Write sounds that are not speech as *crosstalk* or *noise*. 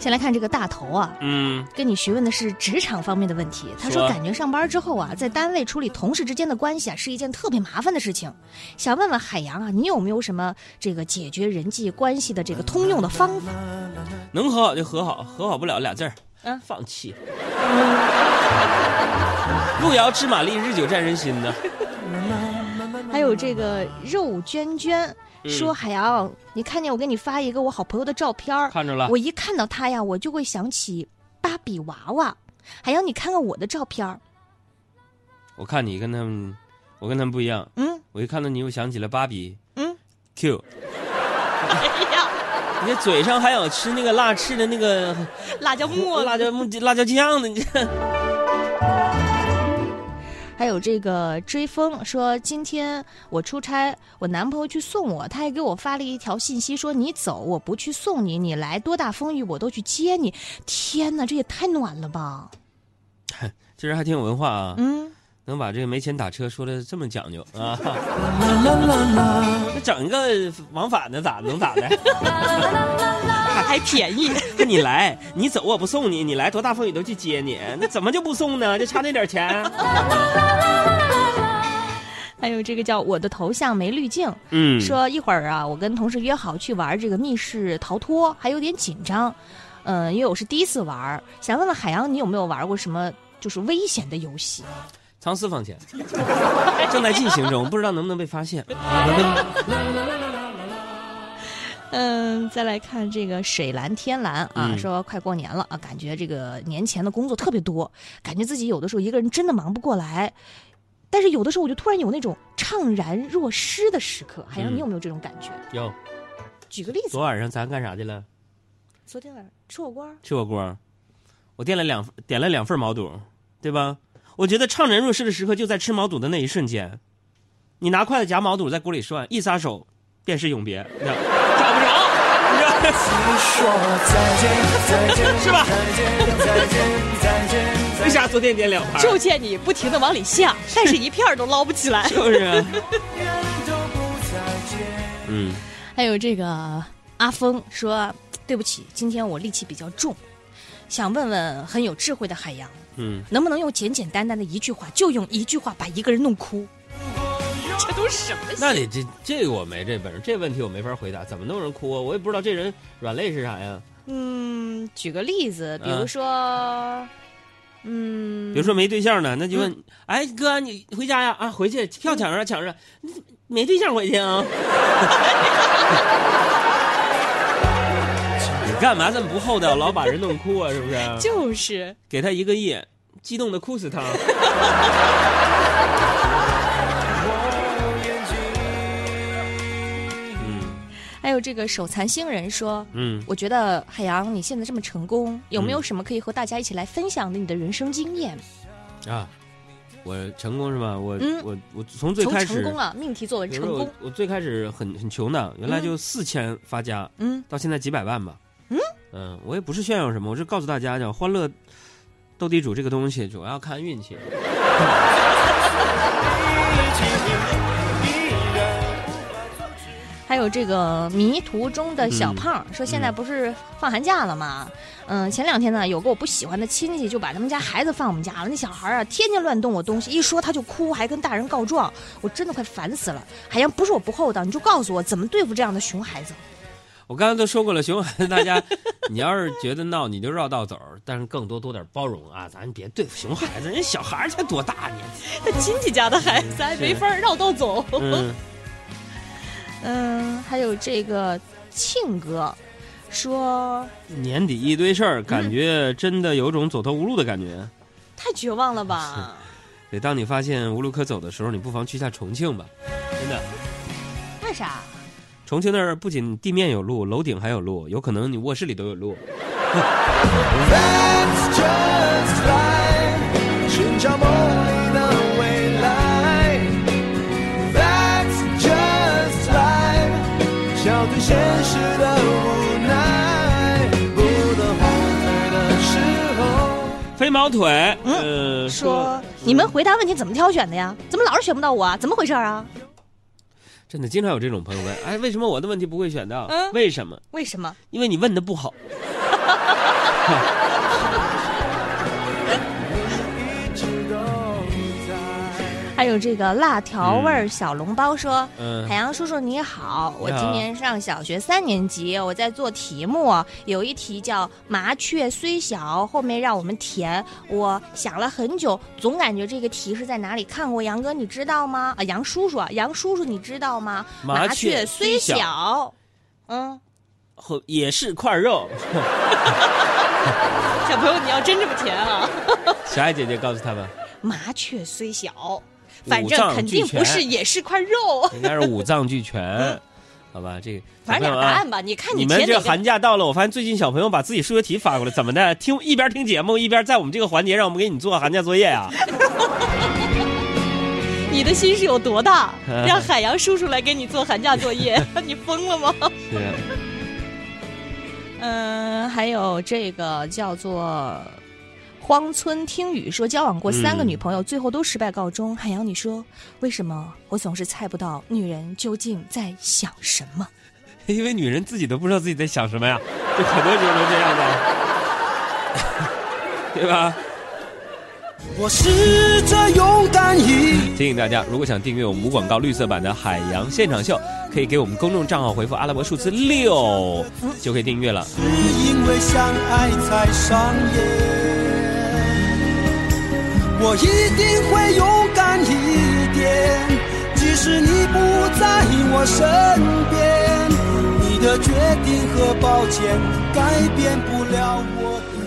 先来看这个大头啊，嗯，跟你询问的是职场方面的问题。他说，感觉上班之后啊，在单位处理同事之间的关系啊，是一件特别麻烦的事情。想问问海洋啊，你有没有什么这个解决人际关系的这个通用的方法？能和好就和好，和好不了俩字儿，嗯放弃。路遥知马力，日久见人心呢。*laughs* 还有这个肉娟娟嗯说，海洋，你看见我给你发一个我好朋友的照片儿看着了我一看到他呀，我就会想起芭比娃娃。海洋，你看看我的照片儿我看你跟他们，我跟他们不一样。嗯我一看到你，又想起了芭比嗯，Q。哎呀，你这嘴上还想吃那个辣翅的那个辣椒 *laughs* 末辣椒辣椒酱呢，你这。还有这个追风说，今天我出差，我男朋友去送我，他还给我发了一条信息说：“你走，我不去送你，你来多大风雨我都去接你。”天哪，这也太暖了吧！*laughs* 这人还挺有文化啊，嗯，能把这个没钱打车说的这么讲究啊。*laughs* 那整一个往返的咋能咋的？*laughs* 还便宜。*laughs* 那你来，你走我不送你，你来多大风雨都去接你，那怎么就不送呢？就差那点钱。还有这个叫我的头像没滤镜，嗯说一会儿啊，我跟同事约好去玩这个密室逃脱，还有点紧张。嗯，因为我是第一次玩，想问问海洋，你有没有玩过什么就是危险的游戏？藏私房钱正在进行中，不知道能不能被发现。嗯，再来看这个水蓝天蓝啊，嗯说快过年了啊，感觉这个年前的工作特别多，感觉自己有的时候一个人真的忙不过来。但是有的时候我就突然有那种怅然若失的时刻。海洋，嗯你有没有这种感觉？有，举个例子，昨晚上咱干啥去了？昨天晚上吃火锅，吃火锅，我点了两点了两份毛肚，对吧？我觉得怅然若失的时刻就在吃毛肚的那一瞬间，你拿筷子夹毛肚在锅里涮，一撒手，便是永别，你知道找不着，是吧？为啥昨天点两盘？就见你不停的往里下，但是一片儿都捞不起来。就是。*laughs* 嗯，还有这个阿峰说：“对不起，今天我戾气比较重，想问问很有智慧的海洋，嗯，能不能用简简单单的一句话，就用一句话把一个人弄哭？这都是什么那你这这个我没这本事，这问题我没法回答，怎么弄人哭啊？我也不知道这人软肋是啥呀？嗯，举个例子，比如说，嗯，比如说没对象呢，那就问，哎哥，你回家呀？啊，回去票抢着抢着，你没对象回去啊？*laughs* 你干嘛这么不厚道，老把人弄哭啊？是不是？*laughs* 就是给他一个亿，激动的哭死他。*laughs* 嗯还有这个手残星人说。嗯，我觉得海洋，你现在这么成功，有没有什么可以和大家一起来分享的你的人生经验？啊，我成功是吧？我、嗯我我从最开始成功了，命题作文成功我，我最开始很很穷的，原来就四千发家，嗯，到现在几百万吧。嗯嗯，我也不是炫耀什么，我是告诉大家叫，欢乐斗地主这个东西主要看运气。*laughs* 还有这个迷途中的小嗯胖、说，现在不是放寒假了吗？嗯，前两天呢，有个我不喜欢的亲戚就把他们家孩子放我们家了。那小孩啊，天天乱动我东西，一说他就哭，还跟大人告状，我真的快烦死了。海洋，不是我不厚道，你就告诉我怎么对付这样的熊孩子。我刚才都说过了，熊孩子 *laughs* 大家，你要是觉得闹，你就绕道走，但是更多多点包容啊，咱别对付熊孩子，人小孩才多大呢？*laughs* 他亲戚家的孩子还没法绕道走。嗯，*laughs* 嗯，还有这个庆哥说，年底一堆事儿，感觉真的有种走投无路的感觉。太绝望了吧？得当你发现无路可走的时候，你不妨去下重庆吧，真的。重庆那儿不仅地面有路，楼顶还有路，有可能你卧室里都有路。That's just life，寻找梦里的未来。That's just life，笑对现实的无奈，不能后退的时候。飞毛腿，呃，说你们回答问题怎么挑选的呀？怎么老是选不到我啊？怎么回事啊？真的经常有这种朋友问，哎，为什么我的问题不会选到？嗯为什么？为什么？因为你问的不好。*laughs* 有这个辣条味儿小笼包说：“嗯海洋叔叔你好，我今年上小学三年级，我在做题目，有一题叫‘麻雀虽小’，后面让我们填。我想了很久，总感觉这个题是在哪里看过。杨哥你知道吗？啊，杨叔叔啊，杨叔叔你知道吗？麻雀雀虽小，嗯，后也是块肉。*laughs* 小朋友你要真这么填啊？*laughs* 小爱姐姐告诉他们，麻雀虽小，反正肯定不是也是块肉。*laughs* 应该是五脏俱 *laughs* 全，好吧？这个反正俩答案吧，你看你们这寒假到了，我发现最近小朋友把自己数学题发过来，怎么的？听一边听节目，一边在我们这个环节让我们给你做寒假作业啊？*laughs* 你的心是有多大？嗯让海洋叔叔来给你做寒假作业，你疯了吗？是，嗯，还有这个叫做荒村听雨说，交往过三个嗯女朋友，最后都失败告终。海洋，你说为什么我总是猜不到女人究竟在想什么？因为女人自己都不知道自己在想什么呀，就很多时候都这样的，*laughs* 对吧？我试着勇敢一提醒大家，如果想订阅我们无广告绿色版的《海洋现场秀》，可以给我们公众账号回复阿拉伯数字六，就可以订阅了。是因为相爱才上演。我一定会勇敢一点，即使你不在我身边，你的决定和抱歉改变不了我的。